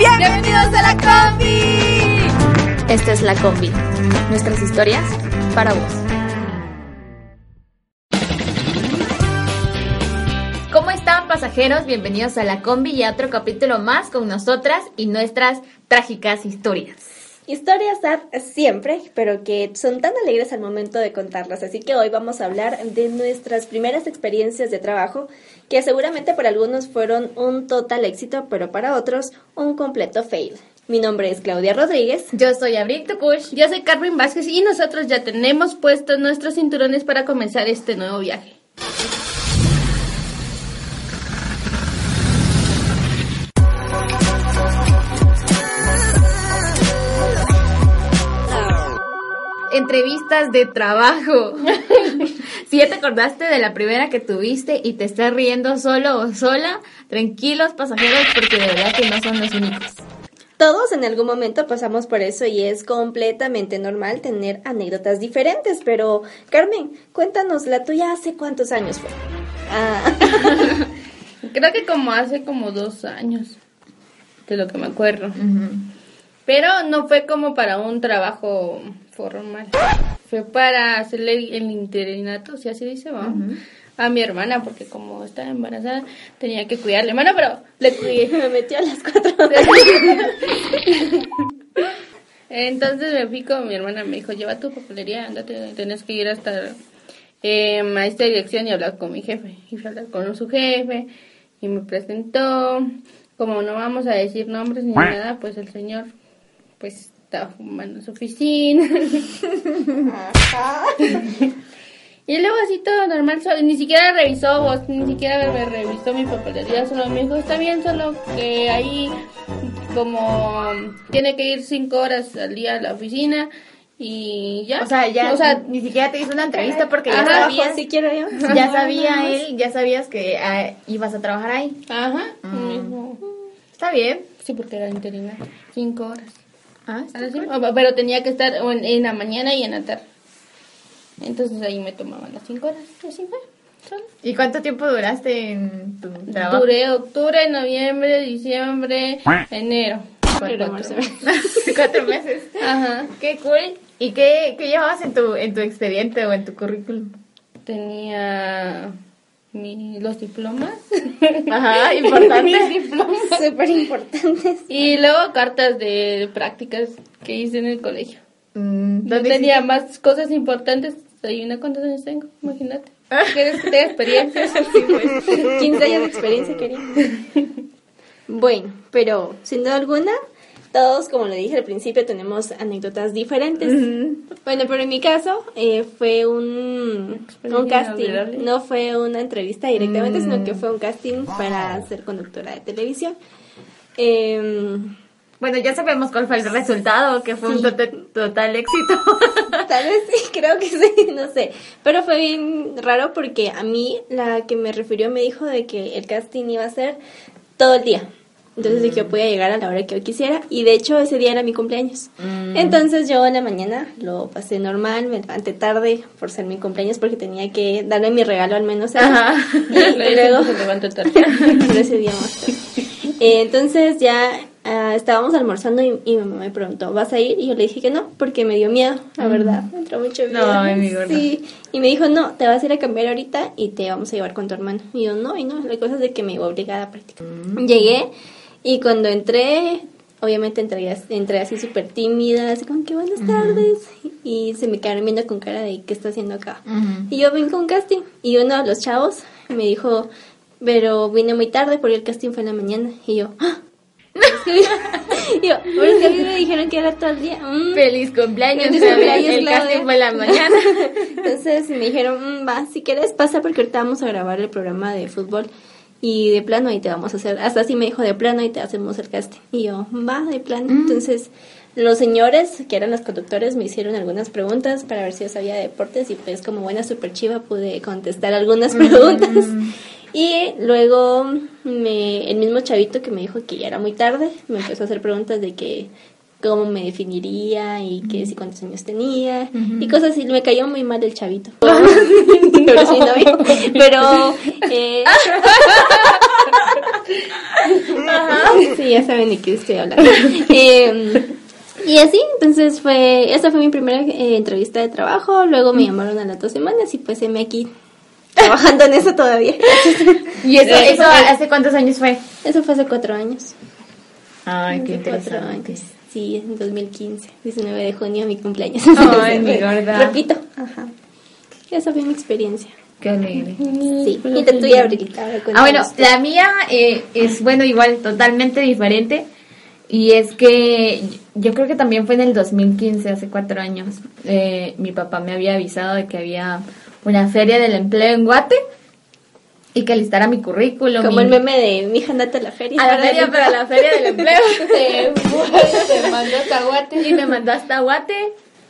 ¡Bienvenidos a la combi! Esta es la combi. Nuestras historias para vos. ¿Cómo están pasajeros? Bienvenidos a la combi y a otro capítulo más con nosotras y nuestras trágicas historias. Historias sad siempre, pero que son tan alegres al momento de contarlas. Así que hoy vamos a hablar de nuestras primeras experiencias de trabajo, que seguramente para algunos fueron un total éxito, pero para otros un completo fail. Mi nombre es Claudia Rodríguez. Yo soy Abril Tucush. Yo soy Carmen Vázquez y nosotros ya tenemos puestos nuestros cinturones para comenzar este nuevo viaje. Entrevistas de trabajo. si ya te acordaste de la primera que tuviste y te estás riendo solo o sola, tranquilos pasajeros porque de verdad que no son los únicos. Todos en algún momento pasamos por eso y es completamente normal tener anécdotas diferentes, pero Carmen, cuéntanos, la tuya hace cuántos años fue. Ah. Creo que como hace como dos años, de lo que me acuerdo. Pero no fue como para un trabajo formal. Fue para hacerle el interinato, si así dice, vamos. A mi hermana, porque como estaba embarazada, tenía que cuidarle. Bueno, pero le cuidé. Me metió a las cuatro. Entonces me fui con mi hermana, me dijo, lleva tu papelería, andate, tenés que ir hasta eh, a esta dirección y hablar con mi jefe. Y fui a hablar con su jefe y me presentó. Como no vamos a decir nombres ni nada, pues el señor pues estaba fumando en su oficina. y luego así todo normal, ni siquiera revisó vos, ni siquiera me revisó mi papelería, solo me dijo, está bien, solo que ahí como tiene que ir cinco horas al día a la oficina y ya. O sea, ya o sea, ni siquiera te hizo una entrevista porque ya sabías, si quiero yo. ya sabía él, ya sabías que ah, ibas a trabajar ahí. Ajá. Está bien. Sí, porque era interina, cinco horas. Ah, pero tenía que estar en, la mañana y en la tarde. Entonces ahí me tomaban las cinco horas. Así fue. ¿Y cuánto tiempo duraste en tu trabajo? Duré octubre, noviembre, diciembre, enero. Cuatro, meses. Cuatro meses. Ajá. Qué cool. ¿Y qué, qué llevabas en tu, en tu expediente o en tu currículum? Tenía mi, los diplomas. Ajá, importantes. Diplomas. Súper importantes. Y luego cartas de prácticas que hice en el colegio. Mm, no tenía más cosas importantes. Hay una cuántos años tengo, imagínate. ¿Quieres que tenga experiencia? 15 años de experiencia, quería. Bueno, pero sin duda alguna, todos, como lo dije al principio, tenemos anécdotas diferentes. Bueno, pero en mi caso eh, fue un, un casting, no fue una entrevista directamente, sino que fue un casting para ser conductora de televisión. Em, bueno, ya sabemos cuál fue el resultado, que fue un total éxito. Tal vez sí, creo que sí, no sé. Pero fue bien raro porque a mí la que me refirió me dijo de que el casting iba a ser todo el día. Entonces dije que yo podía llegar a la hora que yo quisiera y de hecho ese día era mi cumpleaños. Mm. Entonces yo en la mañana lo pasé normal, me levanté tarde por ser mi cumpleaños porque tenía que darle mi regalo al menos. Ajá. Y, luego... Se tarde. pero ese día más tarde. Eh, entonces ya ah, estábamos almorzando y, mi mamá me preguntó, ¿vas a ir? Y yo le dije que no, porque me dio miedo, la verdad, me entró mucho miedo. No, amigo, sí. Y me dijo, no, te vas a ir a cambiar ahorita y te vamos a llevar con tu hermano. Y yo, no, y no, la cosa es de que me iba obligada prácticamente. Llegué y cuando entré, obviamente entré, entré así súper tímida, así como que buenas tardes. Y se me quedaron viendo con cara de qué está haciendo acá. Y yo vengo con casting. Y uno de los chavos me dijo, pero vine muy tarde porque el casting fue en la mañana. Y yo, ¡Ah! y yo, es que a mí me dijeron que era todo el día. Mm. Feliz cumpleaños. Feliz cumpleaños, el casting fue en la mañana. Entonces me dijeron, mm, va, si quieres pasa porque ahorita vamos a grabar el programa de fútbol. Y de plano ahí te vamos a hacer, hasta así me dijo de plano y te hacemos el casting. Y yo, va, de plano. Entonces, los señores, que eran los conductores, me hicieron algunas preguntas para ver si yo sabía de deportes y pues como buena super chiva pude contestar algunas preguntas. Y luego me, el mismo chavito que me dijo que ya era muy tarde, me empezó a hacer preguntas de que cómo me definiría y que si cuántos años tenía y cosas así. Me cayó muy mal el chavito. pero sí, no, pero eh, sí, ya saben de qué estoy hablando. Eh, y así, entonces fue, esa fue mi primera eh, entrevista de trabajo, luego me llamaron a las dos semanas y pues me aquí trabajando en eso todavía. ¿Y eso, eso hace cuántos años fue? Eso fue hace cuatro años. Ay, qué Hace cuatro interesante. años. Sí, en 2015, 19 de junio, mi cumpleaños. Ay, mi gorda. Repito. Ajá. Esa fue mi experiencia. Qué alegre. Sí. Y te tuya, Brilita. Ah, bueno, tú. la mía eh, es, bueno, igual, totalmente diferente. Y es que yo creo que también fue en el 2015, hace cuatro años. Eh, mi papá me había avisado de que había una feria del empleo en Guate y que listara mi currículum. Como el meme de mi hija andate a la feria. A la feria, pero a la feria del empleo. Te mandó caguate. y me mandó hasta Guate.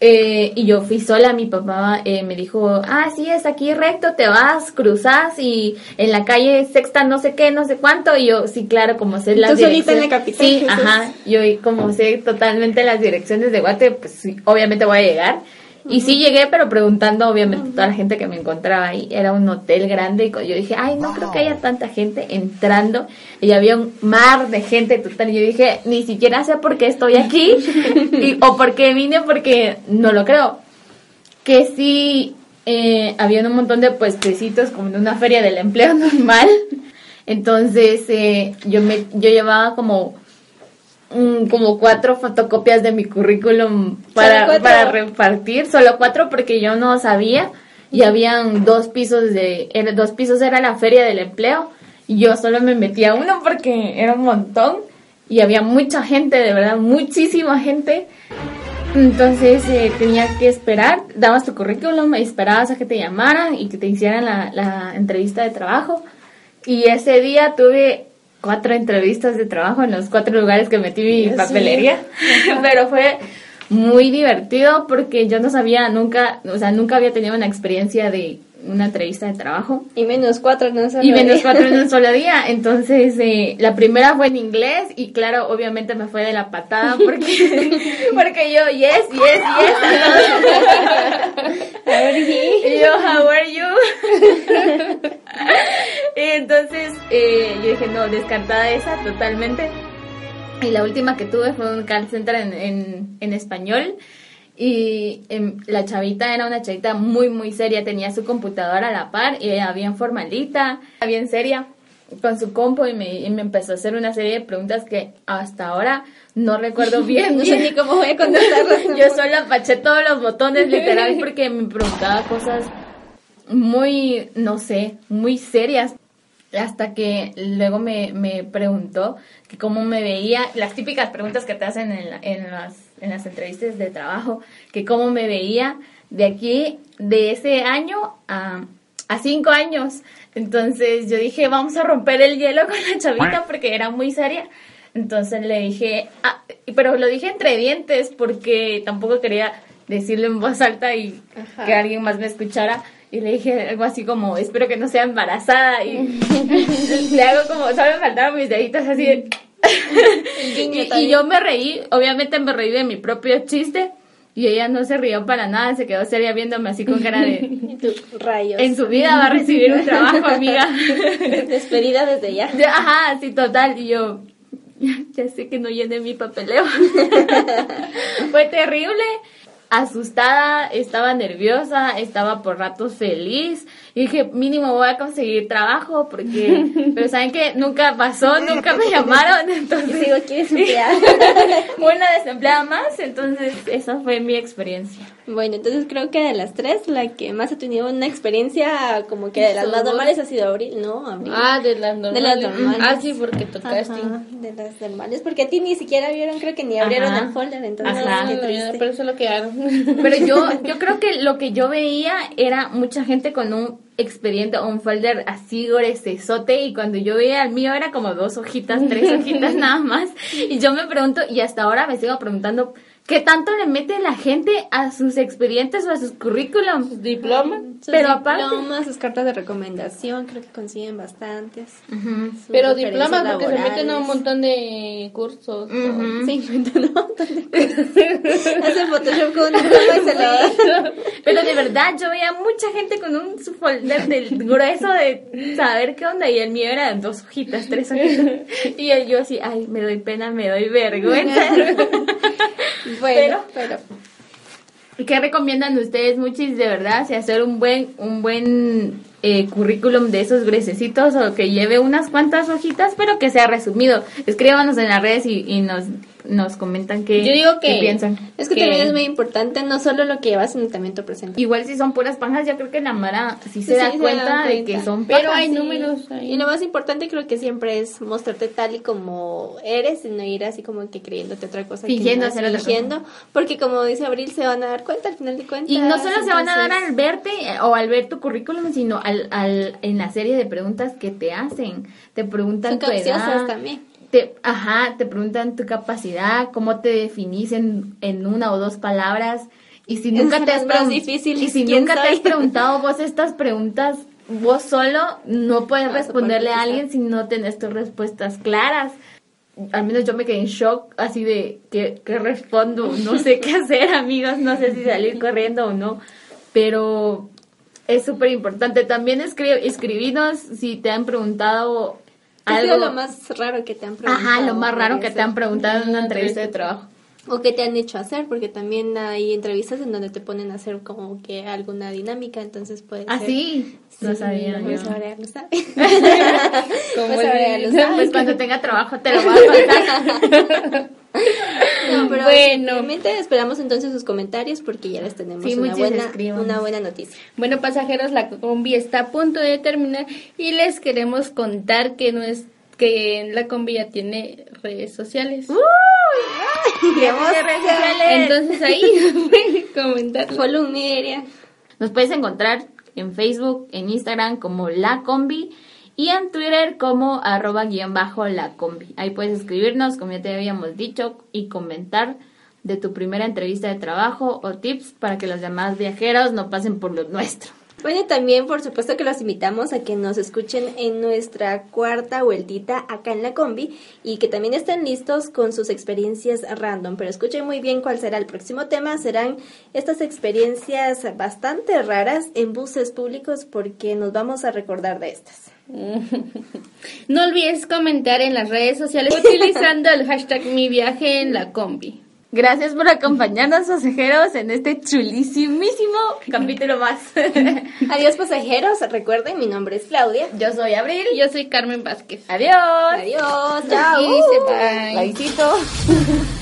eh, y yo fui sola, mi papá eh, me dijo, ah, sí, es aquí recto, te vas, cruzas y en la calle sexta no sé qué, no sé cuánto. Y yo, sí, claro, como sé las Tú solita en la capital, Sí, Jesús. ajá. Yo como sé totalmente las direcciones de Guate, pues sí, obviamente voy a llegar. Y sí llegué, pero preguntando obviamente a toda la gente que me encontraba ahí. Era un hotel grande y yo dije, ay, no creo que haya tanta gente entrando. Y había un mar de gente total. Y yo dije, ni siquiera sé por qué estoy aquí y- o por qué vine porque no lo creo. Que sí, eh, había un montón de puestecitos como en una feria del empleo normal. Entonces eh, yo, me, yo llevaba como como cuatro fotocopias de mi currículum para, para repartir, solo cuatro porque yo no sabía y habían dos pisos de, era- dos pisos era la feria del empleo y yo solo me metí a uno porque era un montón y había mucha gente, de verdad, muchísima gente. Entonces eh, tenía que esperar, dabas tu currículum, esperabas a que te llamaran y que te hicieran la, la entrevista de trabajo. Y ese día tuve cuatro entrevistas de trabajo en los cuatro lugares que metí mi papelería. Pero fue muy divertido porque yo no sabía nunca, o sea, nunca había tenido una experiencia de una entrevista de trabajo. Y menos cuatro, no solo Y menos cuatro en un solo día. Entonces, eh, la primera fue en inglés y claro, obviamente me fue de la patada porque, porque yo, yes, yes, yes. y yo, how are you? Entonces, eh, yo dije, no, descartada esa totalmente. Y la última que tuve fue un call center en, en, en español. Y em, la chavita era una chavita muy, muy seria. Tenía su computadora a la par y era bien formalita, bien seria, con su compo. Y me, y me empezó a hacer una serie de preguntas que hasta ahora no recuerdo bien. No sé ni cómo voy a contestarlas. Yo solo apaché todos los botones, literal, porque me preguntaba cosas muy, no sé, muy serias. Hasta que luego me, me preguntó que cómo me veía, las típicas preguntas que te hacen en, la- en, las, en las entrevistas de trabajo, que cómo me veía de aquí, de ese año a, a cinco años. Entonces yo dije, vamos a romper el hielo con la chavita porque era muy seria. Entonces le dije, ah, pero lo dije entre dientes porque tampoco quería decirlo en voz alta y Ajá. que alguien más me escuchara. Y le dije algo así como, espero que no sea embarazada. Y le hago como, solo me faltaron mis deditos así de... y, yo me reí, obviamente me reí de mi propio chiste. Y ella no se rió para nada, se quedó seria viéndome así con cara de... Y tú, rayos. En su vida va a recibir un trabajo, amiga. Despedida desde ya. Ajá, sí, total. Y yo, ya, ya sé que no llené mi papeleo. Fue terrible. Asustada, estaba nerviosa, estaba por ratos feliz. Y dije, mínimo voy a conseguir trabajo porque, pero saben que nunca pasó, nunca me llamaron, Y entonces sigo aquí desempleada. una desempleada más, entonces esa fue mi experiencia. Bueno, entonces creo que de las tres, la que más ha tenido una experiencia como que de las más normales ha sido Abril, ¿no? Abril. Ah, de las normales. De las normales. Ah, sí, porque tocaste. Ajá, de las normales, porque a ti ni siquiera vieron, creo que ni abrieron Ajá. el folder, entonces Ajá. No, triste. Pero eso lo quedaron. Pero yo, yo creo que lo que yo veía era mucha gente con un expediente o un folder así gruesote y cuando yo veía el mío era como dos hojitas, tres hojitas nada más. Y yo me pregunto, y hasta ahora me sigo preguntando, ¿qué tanto le mete la gente a sus expedientes o a sus currículums? Sus Pero Pero aparte- diplomas, sus cartas de recomendación, creo que consiguen bastantes. Pero referencias diploma porque se meten a un montón de cursos. Ujú. Sí, inventan un montón de cosas. Hacen Photoshop con un diploma y se lo verdad, yo veía mucha gente con un su folder del grueso de saber qué onda y el mío era dos hojitas, tres hojitas. Y el- yo así, ay, me doy pena, me doy vergüenza. Bueno, pero... ¿Qué recomiendan ustedes, muchis, de verdad? Si hacer un buen, un buen eh, currículum de esos grececitos o que lleve unas cuantas hojitas, pero que sea resumido. Escríbanos en las redes y, y nos, nos comentan qué, Yo digo qué que- piensan. Es que, Que- también es muy importante no solo lo que llevas, sino también tu presentación. Igual si son puras panjas, yo creo que la Mara sí se Sí, da se cuenta dan de cuenta. que son Pero pajas. hay Sí. números ahí. Y lo más importante creo que siempre es mostrarte tal y como eres y no ir así como que creyéndote otra cosa. que Fingiendo no, hacer otra fingiendo, Porque como dice Abril, se van a dar cuenta al final de cuentas. Y no solo se van a dar entonces- al verte o al ver tu currículum, sino al, al, en la serie de preguntas que te hacen. Te preguntan Son tu edad. también. Te, ajá, te preguntan tu capacidad, cómo te definís en, en una o dos palabras. Y si nunca te has más difíciles, y si ¿quién nunca te soy? has preguntado vos estas preguntas vos solo, no puedes No responderle a alguien si no tenés tus respuestas claras. Al menos yo me quedé en shock, así de que, que respondo, no sé qué hacer, amigos, no sé si salir corriendo o no, pero es súper importante. También escri escribinos si te han preguntado ¿Qué ha algo. sido lo más raro que te han preguntado? Ajá, lo más raro que te han preguntado en una entrevista de trabajo. O que te han hecho hacer, porque también hay entrevistas en donde te ponen a hacer como que alguna dinámica, entonces puede Ah, ser. sí, no sabía Pues yo. ahora lo sabe. Pues ahora ya lo el- sabe. Pues cuando tenga trabajo te lo voy a contar. No, pero Bueno. definitivamente esperamos entonces sus comentarios porque ya les tenemos Sí, una, buena, una buena noticia. Bueno, pasajeros, la combi está a punto de terminar y les queremos contar que no es que la combi ya tiene redes sociales. Ya Entonces ahí pueden comentar. Follow. Nos puedes encontrar en Facebook, en Instagram como La Combi y en Twitter como arroba guion bajo La Combi. Ahí puedes escribirnos, como ya te habíamos dicho, y comentar de tu primera entrevista de trabajo o tips para que los demás viajeros no pasen por lo nuestro. Bueno, también por supuesto que los invitamos a que nos escuchen en nuestra cuarta vueltita acá en la combi y que también estén listos con sus experiencias random. Pero escuchen muy bien cuál será el próximo tema. Serán estas experiencias bastante raras en buses públicos porque nos vamos a recordar de estas. No olvides comentar en las redes sociales utilizando el hashtag mi viaje en la combi. Gracias por acompañarnos, pasajeros, en este chulísimísimo capítulo más. Adiós pasajeros, recuerden, mi nombre es Claudia. Yo soy Abril. Yo soy Carmen Vázquez. Adiós. Adiós, chao. Y dice bye.